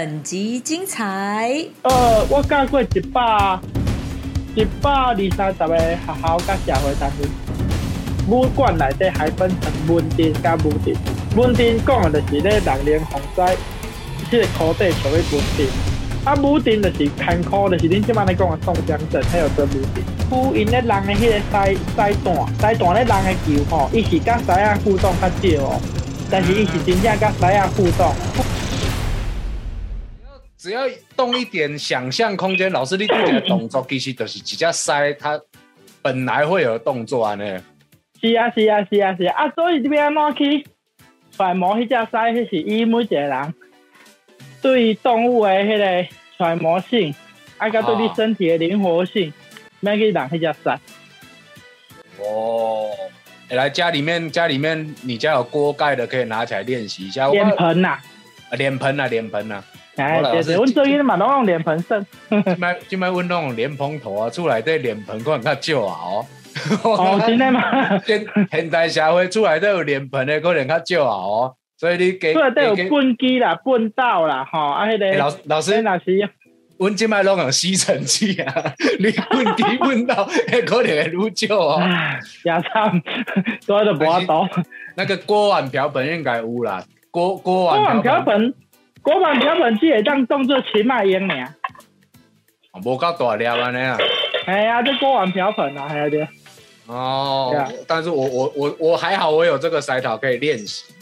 本集精彩。呃，我教过一百一百二三十个学校甲社会单位，武馆内底还分成文镇甲武镇。文镇讲的就是咧人灵洪灾，迄个土地属于文镇。啊，武镇就是坎坷，就是恁即摆咧讲的宋江镇，还有做武镇。呼因咧人的迄个西西段，西段咧人的球吼，伊是甲西亚互动较少哦，但是伊是真正甲西亚互动。只要动一点想象空间，老师你做的动作其实就是一只塞，它本来会有动作啊呢。是啊是啊是啊是啊，啊所以你要安怎去揣摩迄只狮，迄是以每一个人对动物的迄个揣摩性，啊，甲对你身体的灵活性，要去人迄只狮。哦，欸来家里面家里面你家有锅盖的，可以拿起来练习一下。脸盆呐，啊脸盆啊脸盆啊，哎阮做囡嘛拢用脸盆算。今摆 今摆阮那种莲蓬头啊，出来对脸盆可能较少啊哦。哦，真的吗？现现代社会出来都有脸盆的，可能较少啊哦。所以你给出来都有给棍机啦、棍道啦，吼，啊，迄个老个老师迄，若是阮即摆拢用吸尘器啊，你问题问到，迄可能会愈少哦。唉，也惨，所以就无法度。那个锅碗瓢盆应该有啦，锅锅碗瓢盆瓢盆，锅碗瓢盆只会当当做荨麦烟尔。无够大粒安尼啊。哎呀，这锅碗瓢盆啊，还有对。哦但是我我我我还好，我有这个塞头可以练习。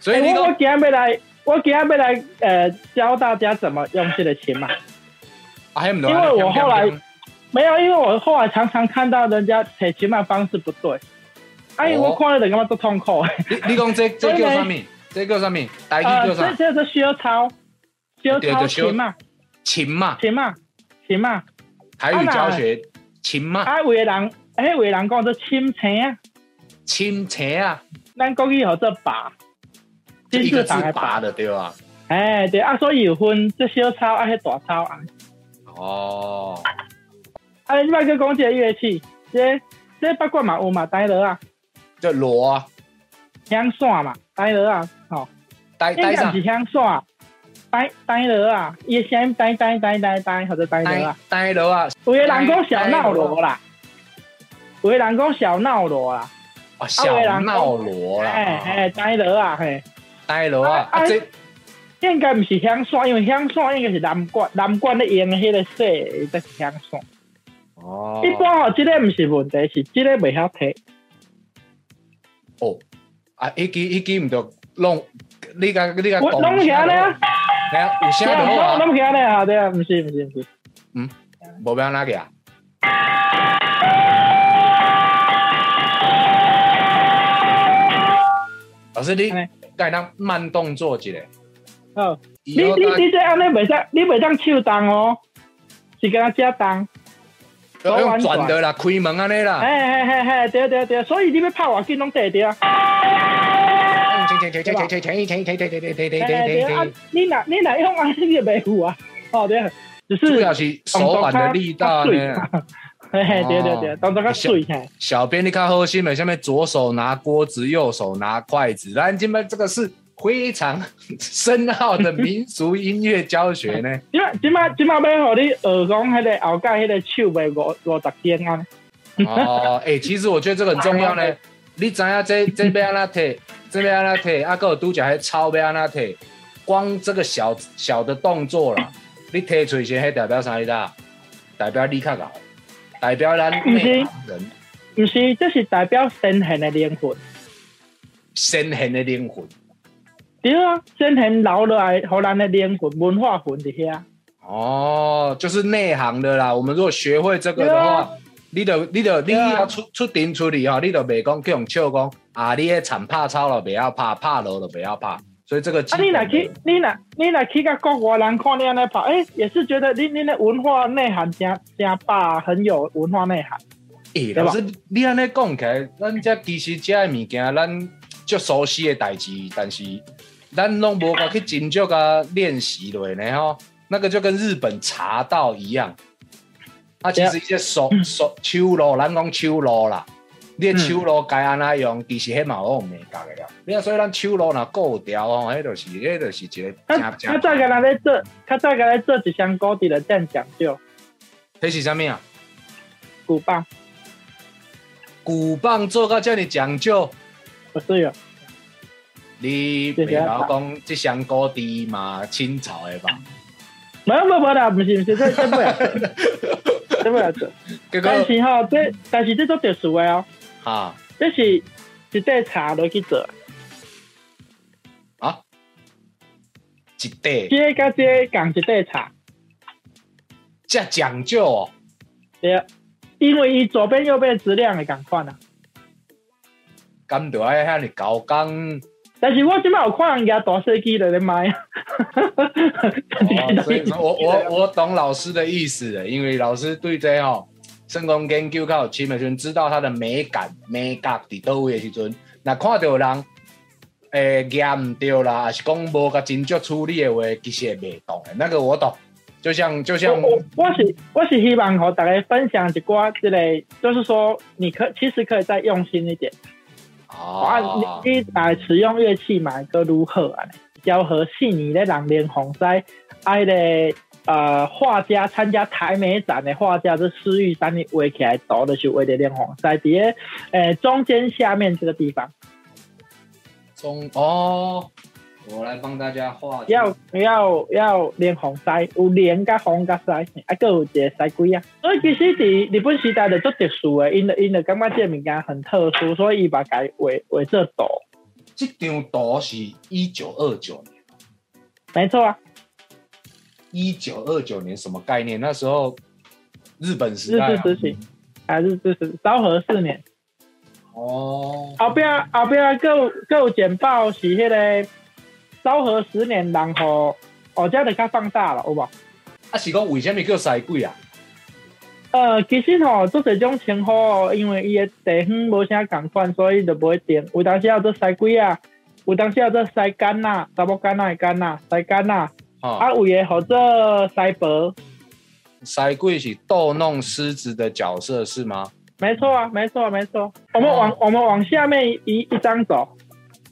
所以欸我我今天要来，我今天要来呃教大家怎么用这个琴嘛。啊，还有因为我后来没有，因为我后来常常看到人家提琴的方式不对，哎、哦我看了就感觉都痛苦的。你你讲这这叫啥物？这个上面？台语呃，叫啥这？这是小抄，小抄琴嘛，琴嘛，琴嘛，琴嘛。台语教学琴嘛，啊，有的人，迄有的人讲做钦青啊，琴车啊，咱国语叫做拔，就一个字金字旁的拔的对吧？哎，对啊，所以有分这小抄啊，迄大抄啊。哦，啊，你摆去讲一个乐器，这这八卦嘛有嘛，呆落啊，这锣啊，响线嘛，呆落啊，吼、呆呆是响线，呆呆落啊，伊的声音呆呆呆呆呆，或者呆落呆啊。呆了啊，有的人讲小闹锣啦，有的人讲小闹锣啦，啊小闹锣哎啦，哎，呆了啊，嘿，呆了啊，啊啊这应该毋是香山，因为香山应该是南管，南管咧用的迄个细，才是响线。哦一般吼，即个毋是问题，是即个袂晓摕。哦啊，迄支迄支毋着弄，你甲你甲我。拢起来。系啊，有声就好啊。拢起来咧，对啊，唔是唔是唔是。嗯，无变哪个啊？老师，你该当慢动作一下。哦，你你你这样，你袂当你袂当手动哦，是跟他加动。都用转的啦，开门安尼啦。嘿嘿嘿嘿，对对对，所以你要拍我，紧拢得啊。你若你若用安尼你就袂有啊。哦对，只是主要是手腕的力道呢。嘿嘿，对对对，动作较水嘿。小编你看好心的，下面左手拿锅子，右手拿筷子。咱今麦这个是非常深奥的民俗音乐教学呢。即摆即摆即摆要互你学讲迄个后盖迄个手袂五五十肩啊。哦，哎、其实我觉得这个很重要呢。你知影这 这边安怎摕，这边安怎摕，啊，还有拄则迄抄要安怎摕，光这个小小的动作啦，你摕出去，迄代表啥意思啊？代表你较老，代表咱内行人毋是，这是代表先贤的灵魂。先贤的灵魂。对啊，先贤留落来，互咱的灵魂、文化魂伫遐。哦，就是内行的啦。我们如果学会这个的话啊，你著你著你要出出庭处理吼，你就袂讲去用笑讲啊，你迄惨拍草了，不要怕，怕了了袂晓拍。所以这个基啊，你来去，你来你来去甲国外人看你安尼拍，诶、也是觉得你你的文化内涵真真大，很有文化内涵。诶、对吧老师，你安尼讲起来，咱这其实这个物件，咱足熟悉的代志，但是咱拢无甲去真足甲练习落呢吼。那个就跟日本茶道一样，啊，其实一些手手手路，咱讲手路啦，你的手路该安怎用，其实迄嘛有用美角的啦。你啊，所以咱手路若顾调哦，迄就是迄就是一个他正正。他再给他来做，他再给他做一箱高底的这样讲究，迄是啥物啊？鼓棒鼓棒做到遮尔讲究，不是有，你袂晓讲即箱高低嘛，清朝的吧？没有没有啦，不是不是，这这不 这不了做。但是吼，这但是这种特殊的哦，啊这是一块茶落去做，啊，一块这甲这共一块茶，这讲究哦，对，因为伊左边右边质量会共款啊。敢着爱遐尼高工。但是我即摆有看人家大飞机在咧卖，哦，所以 我我我懂老师的意思了，因为老师对这哦，成功研究较有深的时阵，知道它的美感美感伫倒位的时阵，那看到人诶夹唔对啦，还是讲无甲真足处理的话，其实也袂懂的。那个我懂，就像就像我我我是我是希望和大家分享一寡之类，就是说你可其实可以再用心一点啊，你你来使用乐器嘛，个如何啊？交和细腻的人连红在爱的呃画家参加台美展的画家，这施玉山你围起来倒的是为了连红在底下呃中间下面这个地方，中哦，我来帮大家画要要要连红腮，有连甲红甲腮，啊，个有一个塞龟啊。所以其实伫日本时代的做特殊的，因的因的感觉这个物件很特殊，所以伊把改为为这图。这张图是一九二九年，没错啊，一九二九年什么概念？那时候日本时日代、啊、治时期，还是日治昭和四年。哦，后壁后壁各有各有简报是迄个昭和十年，然后哦，这就较放大了，有无？啊是讲为什么叫西鬼啊？呃，其实吼，做这种称呼哦，因为伊的地方无啥共款，所以就不会定。有当时要做西龟啊，有当时要做西干呐，查某干呐的干呐，西干呐，哦，啊有的或做西伯，西鬼是逗弄狮子的角色是吗？没错啊，没错没错。我们往、哦我们往下面一一张走，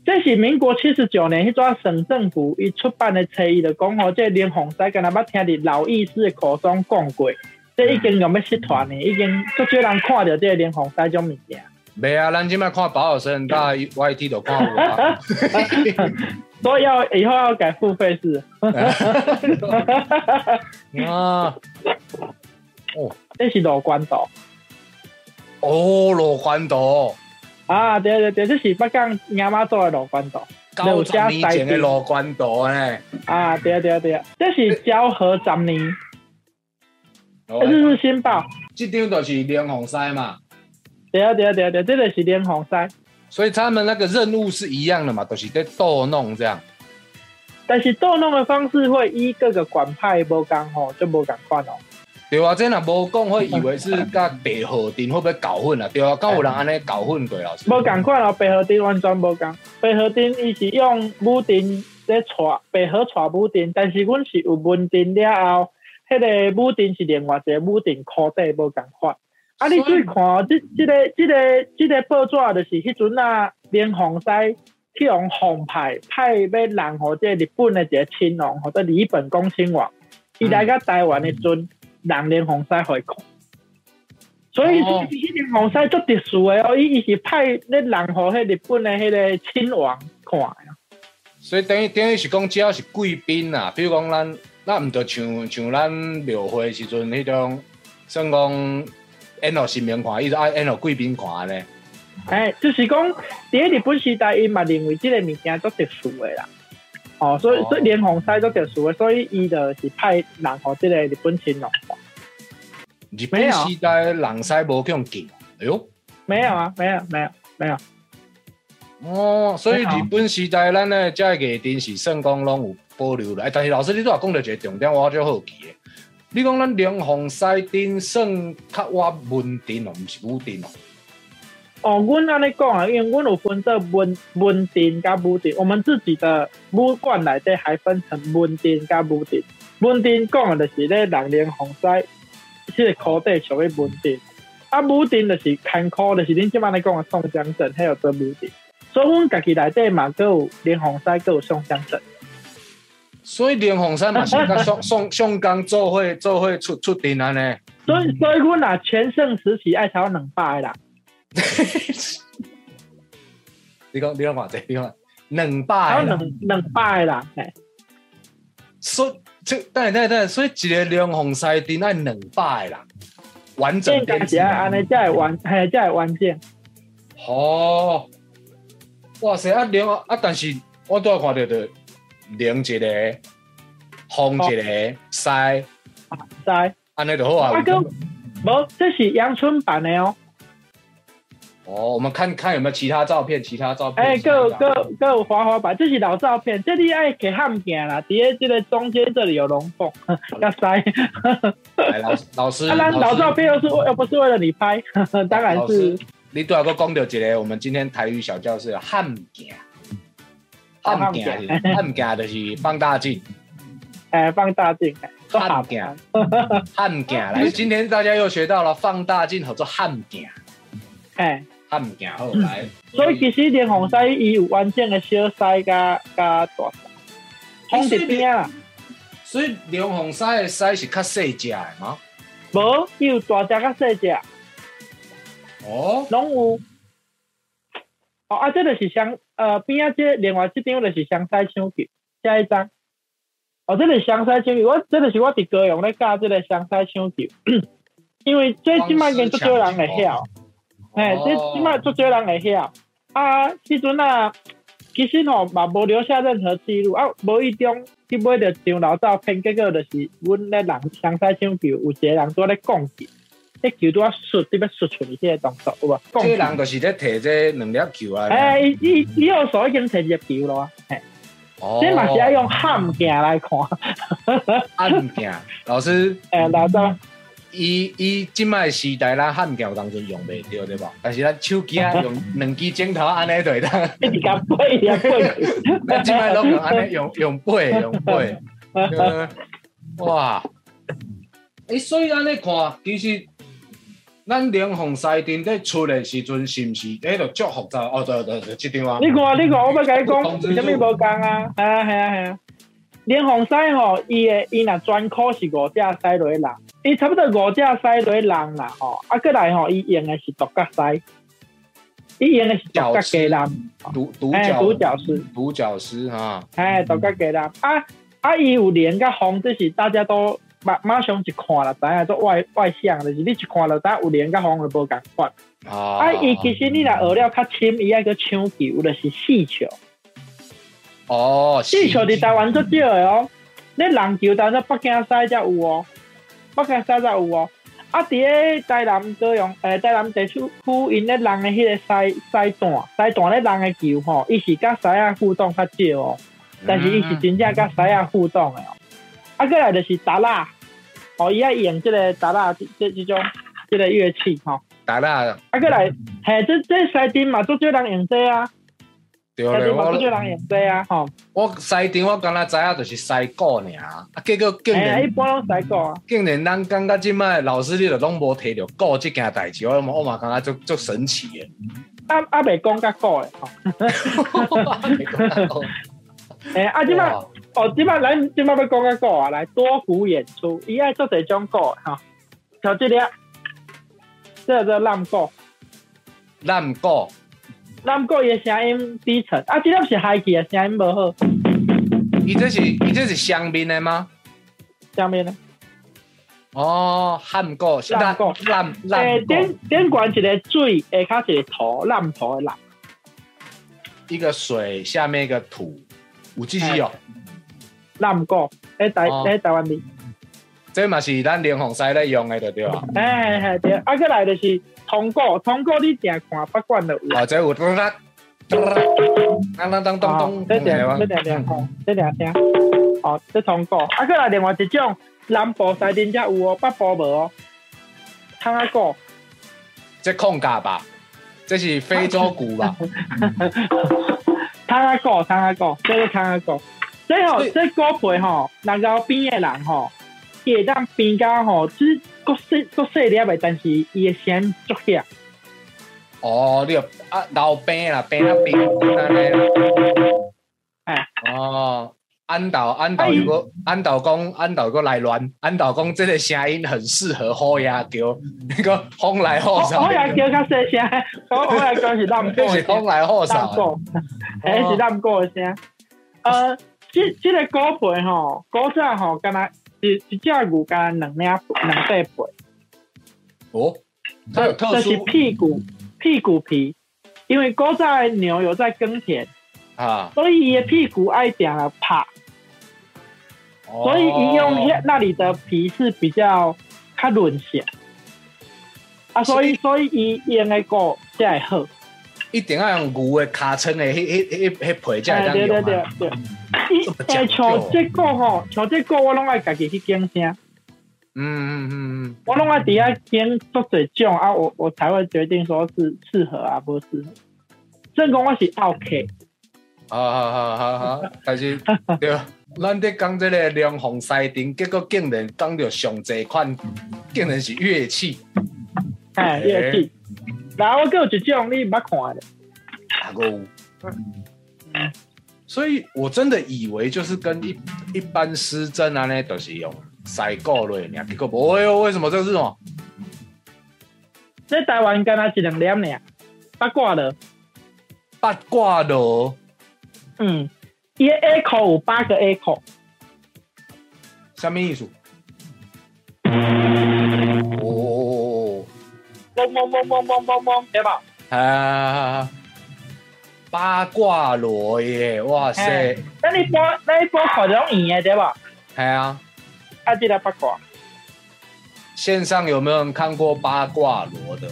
这是民国七十九年迄阵省政府伊出版的册，伊就讲吼，这连洪西敢若捌听伫老义士的口中讲过，这已经用要失传呢，已经足少人看着这个连洪西种物件。没啊，咱今麦看保尔森大 YT 都看有啊。所以要以后要改付费式，啊，哦。这是罗关岛。哦，罗关岛，啊，对对对，这是北港亚妈做的罗关岛九十年前的罗关岛呢？啊，对对对，这是昭和十年，哦这是新报，这张就是连红赛嘛，对啊对啊对啊对，这个是连红赛，所以他们那个任务是一样的嘛，都、是在逗弄这样。但是逗弄的方式会依各个管派无共吼，就无共款哦。对啊，这若无讲，会以为是甲白河町会不会搞混啊？对啊，敢有人安尼搞混过老师？无共款啊，白河町完全无共。白河町伊是用武丁在带白河带武丁，但是阮是有文丁了后，迄、个武丁是另外一个武丁裤底无共款。啊，你注意看，即即、个即、个即、个报纸就是迄阵啊，连洪西去用红派派要人互这日本的一个亲王或者日本公亲王，伊来甲台湾的阵，人连洪西互伊看。所以哦迄连洪西足特殊的哦，伊伊是派咧人互迄日本的迄个亲王看的。所以等于等于是讲，只要是贵宾啊，比如讲咱，咱毋着像像咱庙会时阵迄种，算讲演互新民看，伊就爱演互贵宾看呢。哎，就是讲，伫咧日本时代，伊嘛认为即个物件足特殊的啦。哦，所以哦所以连红西都特殊的，所以伊就是派人互即个日本亲王看。日本时代人使无去用劲，哎呦，没有啊，没有，没有，没有。哦，所以日本时代咱的遮个艺电是算讲拢有保留了。哎，但是老师你都也讲到一个重点，我就好奇的。你讲咱连红西顶算较我文定哦，毋是武定哦。哦，阮安尼讲啊，因为阮有分做文文定甲武定，我们自己的武馆内底还分成文定甲武定。文定讲的就是咧人连洪西，即个裤底属于文定。啊，武定就是坎坷，就是恁即摆咧讲的宋江镇，还有做武定。所以阮家己内底嘛，都有连洪山，佮有宋江镇。所以连洪山嘛是甲宋宋宋江做伙做伙出出阵安尼。所以所以阮若全盛时期爱超两百个人，你讲你讲偌济？你讲两超百个两人，两百个人，嘿，所以这等等等，所以一个连洪山阵爱两百个人，完整编制是爱安尼才会完，嘿，才会完整。哦，哇塞！啊连啊，但是我都要看到的连一个，红一个，西，知？安尼就好啊阿哥无，这是阳春版的哦。哦，我们看看有没有其他照片，其他照片。哎，各各各有滑滑板，这是老照片，这里爱给汉镜啦，底下这个中间这里有龙凤，要塞。来老老师，当然老照片又是为又不是为了你拍，当然是，你拄仔个讲到一个，我们今天台语小教室汉镜，哦汉镜是汉镜就是放大镜，哎放大镜，做汉镜好看，汉镜来，今天大家又学到了放大镜合作汉镜，哎，汉镜好来，所以其实连红狮伊有完整的小狮甲甲大狮，红伫边啊，所以连红狮的狮是较细只的吗？无伊有大只甲细只，哦，拢有。哦啊，这就是香呃边啊，这另外这张就是香狮抢球，下一张。哦，这个香狮抢球，我这个是我伫高雄咧教这个香狮抢球，因为这即摆跟足少人会晓。哎，这即摆足少人会晓。啊，时阵啊，其实吼嘛无留下任何记录啊，无意中去买着张老照片，结果就是阮咧人香狮抢球，有一个人拄咧讲球，迄球拄啊 xuất，伫要 xuất 出去迄个动作有无？讲这个人就是咧摕这两粒球啊。哎，伊伊伊右手已经摕入球咯，嘿，哦这嘛是要用汉镜来看，汉镜，老师。哎，老早伊伊即摆时代，咱汉桥当中用袂着对无？但是咱手机啊用两支镜头安尼就会当，一直甲背呀背，咱即摆拢用安尼用用背用背，呃哇！诶，所以安尼看，其实咱连红西阵咧出的时阵，是毋是迄个足复杂？哦，对对对，即张啊，你看你看，我要甲你讲，通知为什么无讲啊？系啊系啊系啊，连红西吼，伊诶伊若专科是五只西落人，伊差不多五只狮落人啦吼，啊，过来吼，伊用的是独角狮，伊用的是独角鸡人，独独哎，角独角狮。独角狮哈，哎，独角鸡人啊啊！伊有连甲红，这是大家都马马上一看了，知影做外外向，就是你一看了，知有连甲红就无共款。啊啊，伊其实你若学了较深，伊爱个抢球，就是四球。哦，四球伫台湾足少的哦，你篮球但是北京赛才有哦，北京三十有哦。啊，伫咧台南高雄，诶、台南地区区因咧人诶迄个西西段，西段咧人诶球吼，伊是甲西亚互动较少哦。但是伊是真正甲西亚互动诶哦。啊，过来就是达拉，哦，伊爱用即个达拉这这这种即个乐器吼。达拉，啊，过来，嘿，这这西丁嘛，足少人用这啊，对咧，我人用这啊，吼。我西顶我敢若知影就是西鼓尔，啊，结果竟哎呀，一般拢西鼓啊。竟然咱感觉即摆老师你都拢无提着鼓即件代志，我嘛我嘛感觉足足神奇诶。啊啊，未讲甲鼓诶吼。诶，啊，即摆哦，即摆咱即摆要讲甲鼓啊，来多鼓演出，伊爱做侪种鼓吼，像即个，这个叫浪鼓，咱鼓浪鼓伊诶声音低沉，啊，即粒是海记诶声音无好，伊这是伊这是香槟的吗？下面呢？哦，汉鼓是咱鼓咱咱诶，鼓点点悬一个水，下骹一个土，南土的南，一个水下面一个土，有记忆哦。南国，诶台哦。诶台湾字，这嘛是咱连红西咧用的，对对吧？诶嘿对，啊，过来就是通过，通过你定看不管的有。哦，这有咚啦，咚啦，当当当当哦当，这点吗这？点点吼，这点听。哦，这通过。啊，再来另外一种，南部西边才有哦，北部无哦。汤啊鼓，这控嘎吧？这是非洲鼓吧？汤啊鼓，汤啊鼓，这是汤啊鼓。这吼，所以这鼓皮吼，人家边的人吼，伊会当变甲吼，就是国色国细粒的，但是伊的声足响。哦，你有啊老病啦，病啊病安尼啦。哎，哦，安导安导如果安导讲安导个来乱，安导讲这个声音很适合好牙叫，那个风来后我少我，来叫较细声，我我来讲是咱这 是风来后少。咱过，哎是咱过的声。呃，即即个鼓皮吼，古早吼，敢若一一只牛敢若两两块皮，哦，它有特就是屁股屁股皮，因为古早牛有在耕田，啊，所以伊的屁股爱定了拍，所以伊用那那里的皮是比较较润些。啊，所以所以伊用的鼓才会好。一定要用牛的尻川的迄迄迄迄皮才会当对对对用啊。对，伊 这么讲诶，究像这个吼，像这个我拢爱家己去拣声，嗯嗯嗯嗯，我拢爱底下拣做侪种啊，我我才会决定说是适合啊，不适合。正讲我是 OK，好好好好好，但是 对，咱伫讲这个龙凤西丁，结果竟然讲到上这款，竟然是乐器。哎，乐器。然后有一种你捌看的，打勾。所以我真的以为就是跟一一般失真啊呢，都是用塞够类呢，结果不会哦，为什么这个是什么？在台湾干阿一两粒尔，八卦的，八卦的，嗯，伊的 A 口有八个 A 口，什么意思？嗡嗡嗡嗡嗡嗡嗡，对吧？啊，八卦螺耶，哇塞嘿，那你播那一般看着拢圆的对吧？系啊，啊，这个八卦，线上有没有人看过八卦螺的？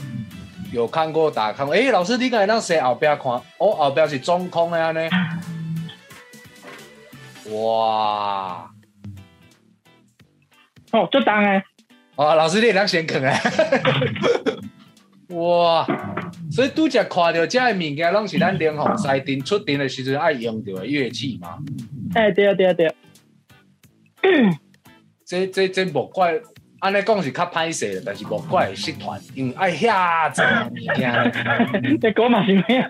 有看过打看过？哎、老师，你敢会当谁后边看？哦，后边是中空的安尼。哇！哦，就当哎。哦，老师你会当先坑啊！哇！所以拄则看到这个物件，拢是咱连红西丁出阵的时阵爱用到的乐器嘛。哎，对啊对啊对 啊，这这这无怪，安尼讲是较歹势的，但是无怪会失传，因为爱遐济物件呢。这狗嘛是没有，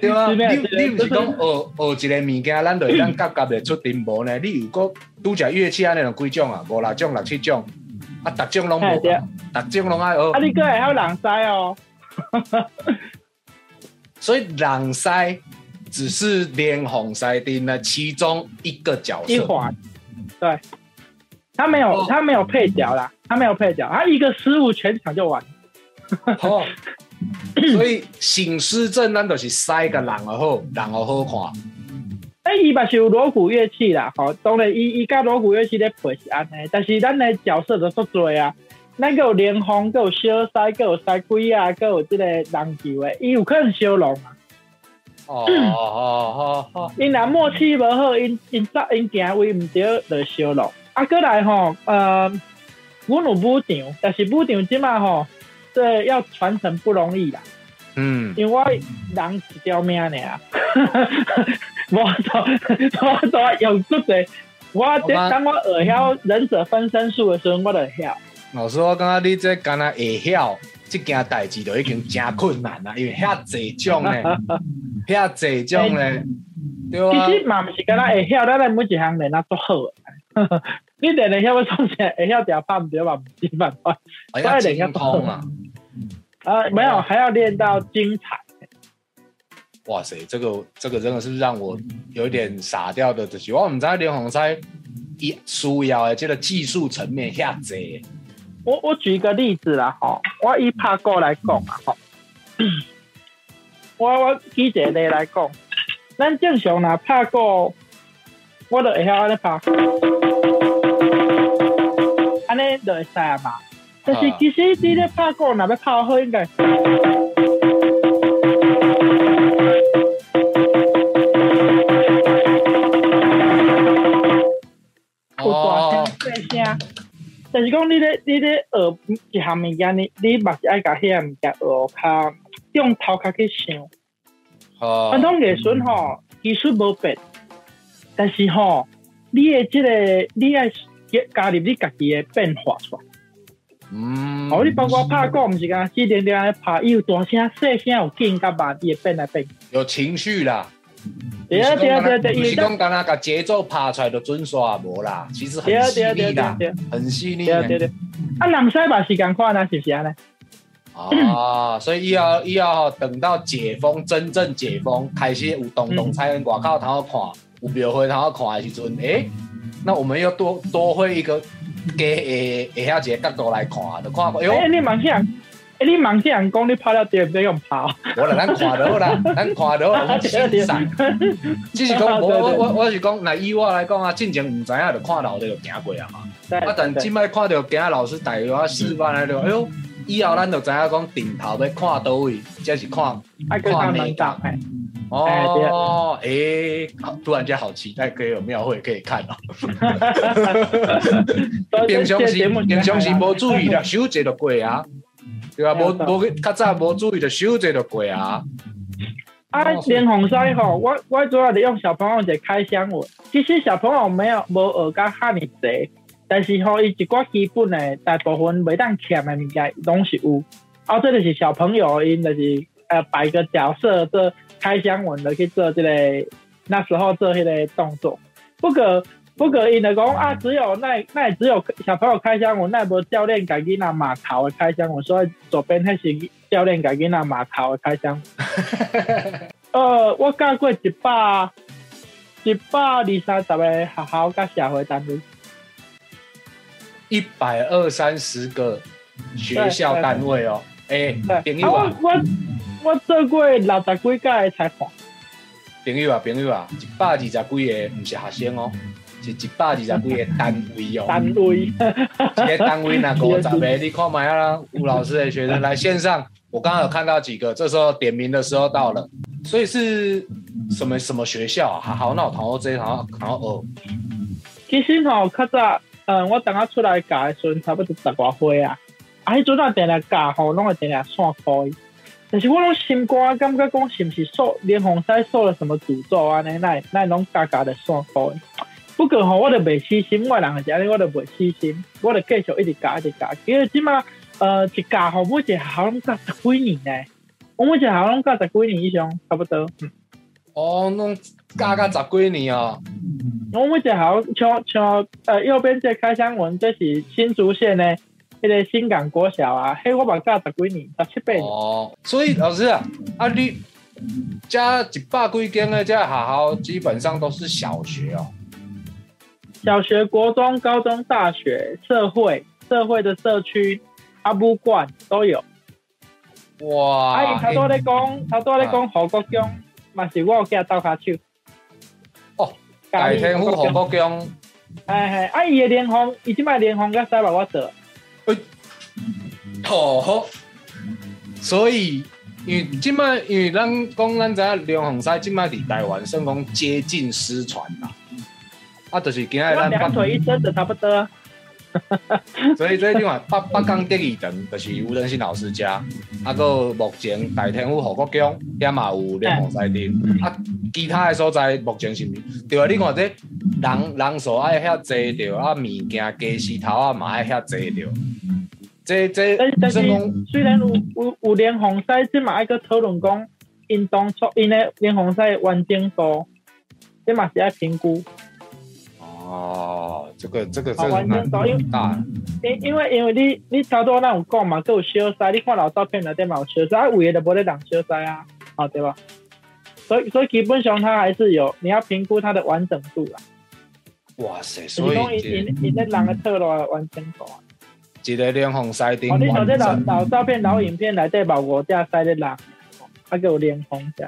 对啊，你你毋是讲学学一个物件，咱就会当夹夹的出庭无呢？你如果拄则乐器安尼有几种啊？五六种、六七种，啊，逐种拢无哎对，逐种拢爱学啊，。你个还有人塞哦，所以朗塞只是连红塞丁的其中一个角色。一环，对，他没有哦他没有配角啦，他没有配角，他一个失误全场就完。哦，所以醒狮阵咱就是塞个人就好，人就好看。哎，伊嘛是有锣鼓乐器啦，吼，当然伊伊甲锣鼓乐器咧配是安尼，但是咱的角色就足多啊。咱个有连风，个有小西，个有西龟啊，个有即个人球诶，伊有可能小龙啊。哦哦哦 哦，因若默契无好，因因走因行位毋对，就小龙。啊，过来吼，呃，阮有舞场，但是舞场即马吼，这要传承不容易啦。嗯，因为我人一条命尔，无都我都用足侪。我我感当我学晓忍者分身术的时候，我就会晓。老师，我感觉你这敢若会晓这件代志，就已经真困难啦，因为遐济种呢，遐济种呢，对啊其，实嘛毋是敢若会晓，咱的每一项练啊足好的。你练会晓要创啥？会晓调拍毋对嘛，毋是办法。哎呀，精通啊！啊，没有，还要练到精彩。哇塞，这个这个真的是让我有一点傻掉的，就是我们在连红赛一输要的这个技术层面遐济。我我举一个例子啦，吼，我以拍鼓来讲啊，吼，我我举一个例来讲，咱正常若拍鼓，我都会晓安尼拍，安尼就会使啊嘛。但是其实你咧拍鼓，若要拍好，应该但是讲你咧你咧学一项物件，你你嘛是爱甲迄项物件学较用头壳去想。哦传统艺术吼技术无变，但是吼你诶即、个你爱加入你家己诶变化出来。嗯，哦，你包括拍鼓，毋是讲死定定咧拍，伊有大声、细声，有劲甲慢，伊会变来变去。有情绪啦。对啊对啊对啊对啊，不是伊讲刚刚把节奏拍出来就准刷无啦，其实对啊很细对啊对腻啦啊对啊，很细腻对啊对对。啊，人西嘛是共款啊，是不是安尼？啊，所以以后以后等到解封，真正解封，开始有动动彩外口头看，有庙会头看的时阵，诶，那我们要多多会一个给下下一个角度来看，就看过，哎哎，呦，你忙啥？哎，你忙啥人讲你拍了对不对？用跑？我来咱看到啦，咱看到我们欣赏。只是讲，我我我我是讲，那以我来讲啊，进前唔知影就看老的就行过啊嘛。啊，但即摆看到今仔老师大个示范来着，哎呦，以后咱就知影讲顶头要看倒位，这是看啊，跟他们讲，哎，哦，诶，突然间好期待，可以有庙会可以看哦。平常时平常时无注意啦，手节就过啊，对啊，无无较早无注意就手节就过啊。啊，连红西吼，我我主要是用小朋友一开箱文，其实小朋友没有无学甲遐尼济，但是吼伊一寡基本的大部分袂当欠的物件拢是有。啊，这就是小朋友因就是呃摆个角色做开箱文的去做这个那时候做迄个动作。不过不过因就讲啊，只有那那只有小朋友开箱我，那无教练家囡仔马头的开箱我说左边那是教练家囡仔马头的开箱。呃，我教过一百一百二三十个学校甲社会单位，一百二三十个学校单位哦，诶，朋，友啊，我我我做过六十几届的采访，朋友啊，朋友啊，一百二十几个毋是学生哦，是一百二十几个单位哦。单位，一个单位那五十个，你看买啊，吴老师的学生来线上，我刚刚有看到几个，这时候点名的时候到了，所以是什么什么学校啊？好，那我谈到这，好像好哦，其实吼较早，嗯，我等下出来教的时阵，差不多十外岁啊，啊，迄阵啊定定教吼，拢会定定散开。但是我拢心肝感觉讲是毋是受连红赛受了什么诅咒啊？尼那那拢家家的散开。不过吼，我就袂死心，我人是安尼，我就袂死心，我就继续一直教一直教。因为即马呃一教吼，每一个学校拢教十几年呢。我每一个学校拢教十几年以上，差不多。嗯哦，拢教教十几年哦，我每一个学校像像呃右边这开箱文，这是新竹县的迄个新港国小啊，迄我嘛教十几年，十七八年。哦，所以老师啊，啊你加一百几间的这学校，基本上都是小学哦，小学、国中、高中、大学、社会、社会的社区、阿布馆都有。哇，啊，伊头拄咧讲，头拄咧讲何国中，嘛是我有寄斗骹手。哦，大天府火国中，哎嘿，阿姨的联防，伊即摆联防甲西把我做。哦好，所以因为即摆因为咱讲咱知影龙凤赛即摆伫台湾算讲接近失传啦，啊，就是今仔我咱两腿一伸的差不多啊。所以这另外北北港第二层就是吴仁信老师家，啊个目前大天府何国江，也嘛有龙凤赛场，啊其他的所在目前是毋是？对啊，你看这人人数爱遐济着，啊物件鸡丝头啊嘛爱遐济着，这这但但是虽然有有有联防赛，即嘛爱个讨论讲因当初因的联防赛完整度，即嘛是爱评估。哦，这个这个好这个难度完整度因为很大，因因为因为你你差不多咱有讲嘛，都有小赛，你看老照片内底嘛有小赛，啊有的就无咧人小赛啊，哦对吧？所以所以基本上它还是有你要评估它的完整度啦，哇塞！就是所以讲因一因因咧人的特路的完整度啊。一个联防赛丁哦，你像这老老照片、老影片内底嘛五架赛咧人，啊个有联防赛。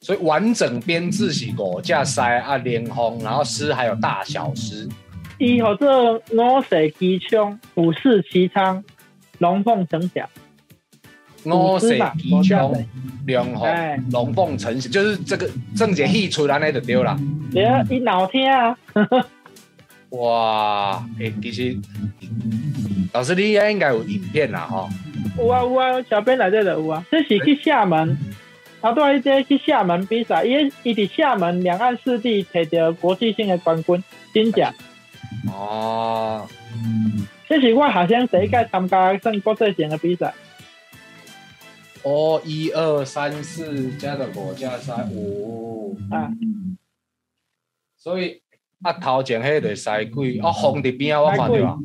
所以完整编制是五架塞啊，连轰，然后师还有大小师，伊或者五色机枪、五式旗枪、龙凤呈祥，五色机枪五架、连轰哎、龙凤呈祥，就是这个正解戏出来那就对啦。对啊，伊闹听啊，哇，诶、其实老师你应该有影片啦吼。有啊有啊，小编来这就有啊。这是去厦门，头拄仔这去厦门比赛，伊伊伫厦门两岸四地摕到国际性的冠军，金奖。哦，这是我好像第一届参加算国际性的比赛。哦，一二三四加的五加三五，啊，所以啊头前迄个西鬼，哦风伫边啊，我看到啊，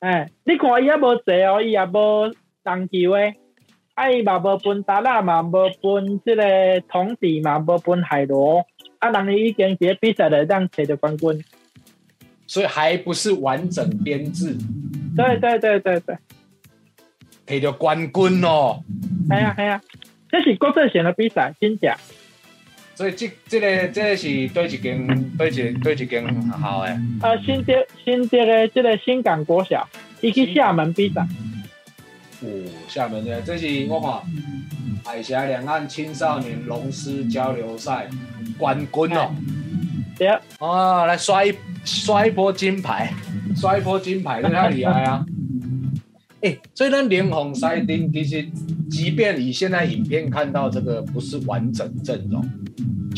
哎，你看伊也无坐哦，伊也无动球诶，啊伊嘛无分达拉嘛，无分即个铜地嘛，无分海螺，啊人伊已经伫比赛内当摕着冠军。所以还不是完整编制，对对对对对，摕到冠军哦。系啊系啊，这是国际型的比赛，真正。所以这这个这个是对一间对一对一间学校诶，呃，新竹新竹的这个新港国小，伊去厦门比赛。哦，厦门的这是我看海峡两岸青少年龙狮交流赛冠军哦。对，哦，来刷一刷一波金牌，刷一波金牌，这太厉害啊！哎、所以呢连红赛丁其实，即便以现在影片看到这个不是完整阵容，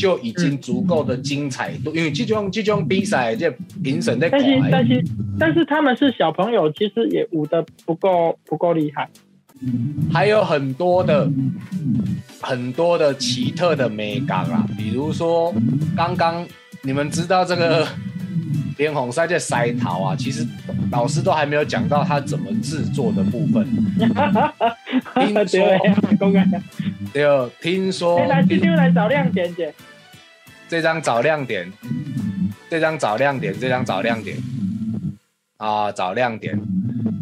就已经足够的精彩度，因为这种这种比赛，这评审在但是但看，是但是他们是小朋友，其实也舞的不够不够厉害。还有很多的很多的奇特的美感啊，比如说刚刚你们知道这个连红赛在塞桃啊，其实老师都还没有讲到他怎么制作的部分。听说对，听说哎，来，今天来找亮点姐。这张找亮点，这张找亮点，这张找亮点。啊，找亮点。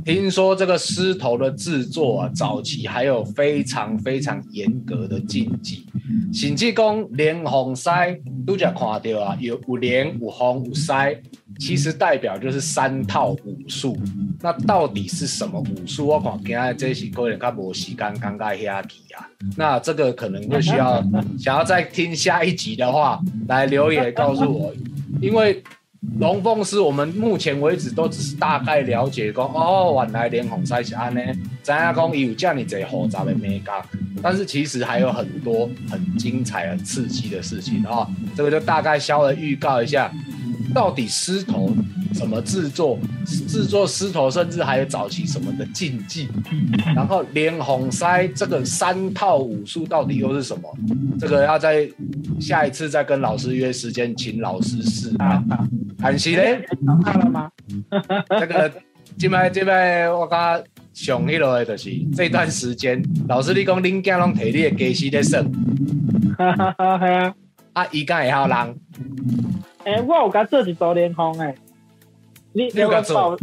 听说这个狮头的制作啊，早期还有非常非常严格的禁忌，甚至讲连红塞都只看到啊，有有连有红有塞，其实代表就是三套武术。那到底是什么武术？我看今仔这是可能较无时间刚刚下题啊。那这个可能就需要 想要再听下一集的话，来留言告诉我，因为龙凤是我们目前为止都只是大概了解讲哦，晚来连红赛是安呢，知影讲伊有这样子复杂的美感，但是其实还有很多很精彩、很刺激的事情啊、这个就大概稍微预告一下，到底狮头怎么制作，制作狮头，甚至还有早期什么的禁忌，然后连红塞这个三套武术到底又是什么？这个要在下一次再跟老师约时间，请老师示范。但是咧，找到了吗？这个今摆今摆我感觉上迄落的就是这段时间，老师你讲恁囝拢摕你的家私咧耍，哈哈哈，系啊。啊伊敢会晓人？诶，我有甲做一组联防诶。你你有甲做？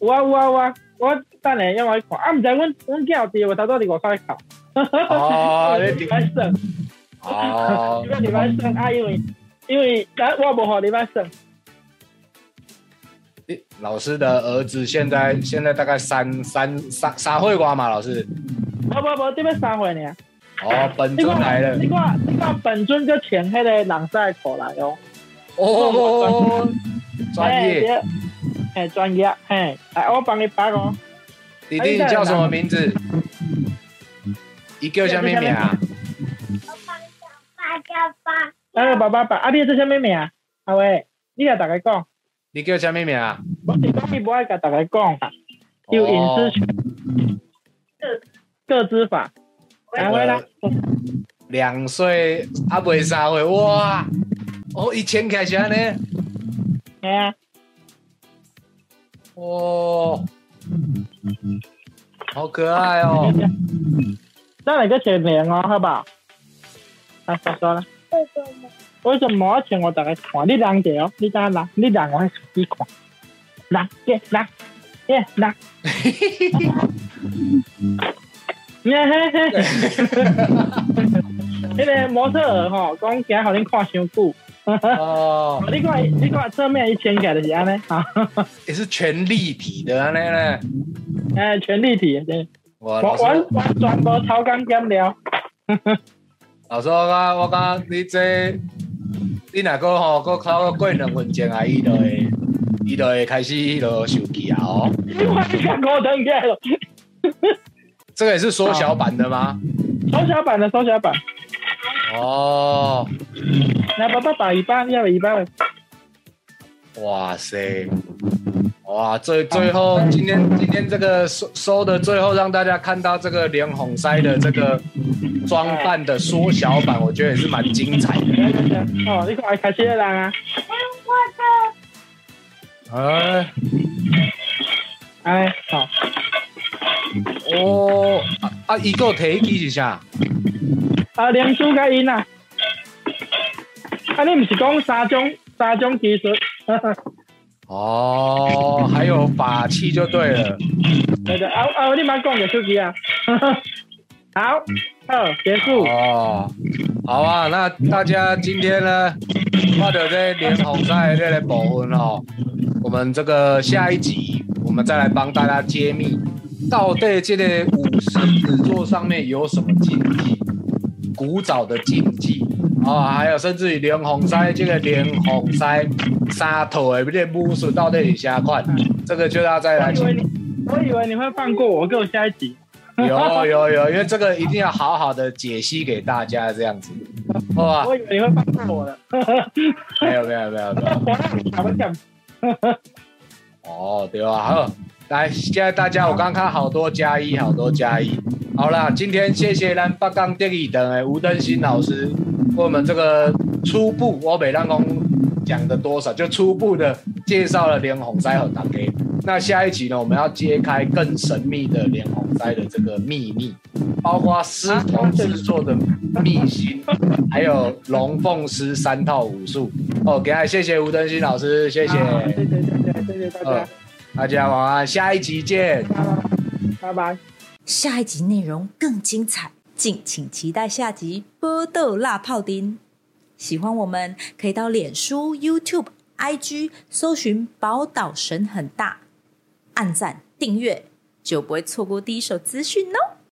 有啊有啊有啊，我等下要我去看。啊，毋知阮阮囝有伫无，头拄伫外口咧哭。哦 礼拜算，哦礼拜算啊，因为因为咱我无互礼拜算。老师的儿子现在现在大概三三三三岁瓜嘛，老师。不不不，这边三岁呢。哦，本尊来了。你看你看本尊就前迄个人赛口来哦。哦，专业。嘿。嘿，专业嘿，来我帮你摆哦。弟弟，你叫什么名字？你叫什么名啊？啊，爸爸爸，啊，你叫什么名啊？阿伟，你甲大家讲，你叫什么名啊？我是讲你不爱甲大家讲，有隐私权，各自法。来回来，两岁啊，未三岁哇！哦，一千开始安尼，哎呀，哦，好可爱哦！再来个前脸哦，好不好？来，说说了。为什么我请我大家看？你人者哦，你等下人，你人我手机看。人，耶，人，耶，人。耶嘿嘿，迄个模特儿吼，讲惊互恁看伤久。哦，你看，你看侧面一牵起来就是安尼，哈，也是全立体的安尼咧。哎，全立体，对，完师，完完全部超工减料。老师，我讲我讲你这，你若个吼，个考过两分钟啊，伊就会，伊就会开始迄落受气啊哦。你看你看我等起来了，这个也是缩小版的吗？缩小版的缩小版。哦，来，爸爸打一半，要了一半。哇塞！哇，最最后今天今天这个收收的最后让大家看到这个连红塞的这个装扮的缩小版，我觉得也是蛮精彩的。哦，你看爱开车的人啊，哎哎，好，哦啊啊，伊个提机是啥？啊，连珠甲因啊，啊，你毋是讲三种三种技术？哦，还有法器就对了。对对，啊啊，你莫讲个手机啊。好，好，结束。哦，好啊，那大家今天呢，或者在连红赛这个部分哦，我们这个下一集我们再来帮大家揭秘，到底这个舞狮子座上面有什么禁忌，古早的禁忌啊，还有甚至于连红赛这个连红赛三头的这个武术到底是啥款，这个就要再来请我以为你，我以为你会放过我，给我下一集。有有有，因为这个一定要好好的解析给大家，这样子，好吧？我以为你会放过我的。没有没有没有没有。我那我讲，哦，对啊？好，来，现在大家我刚看好多加一，好多加一。好啦，今天谢谢咱北港电影的的吴登新老师，为我们这个初步，我北浪公讲的多少，就初步的介绍了连红塞和大家。那下一集呢，我们要揭开更神秘的连红塞的这个秘密，包括师同制作的秘辛，还有龙凤师三套武术。哦，给谢谢吴登新老师，谢谢。谢谢谢谢谢谢大呃家，大家晚安，下一集见。拜拜。下一集内容更精彩，敬请期待下集《波豆辣泡丁》。喜欢我们可以到脸书、YouTube、IG 搜寻“宝岛神很大”，按赞订阅，就不会错过第一手资讯哦。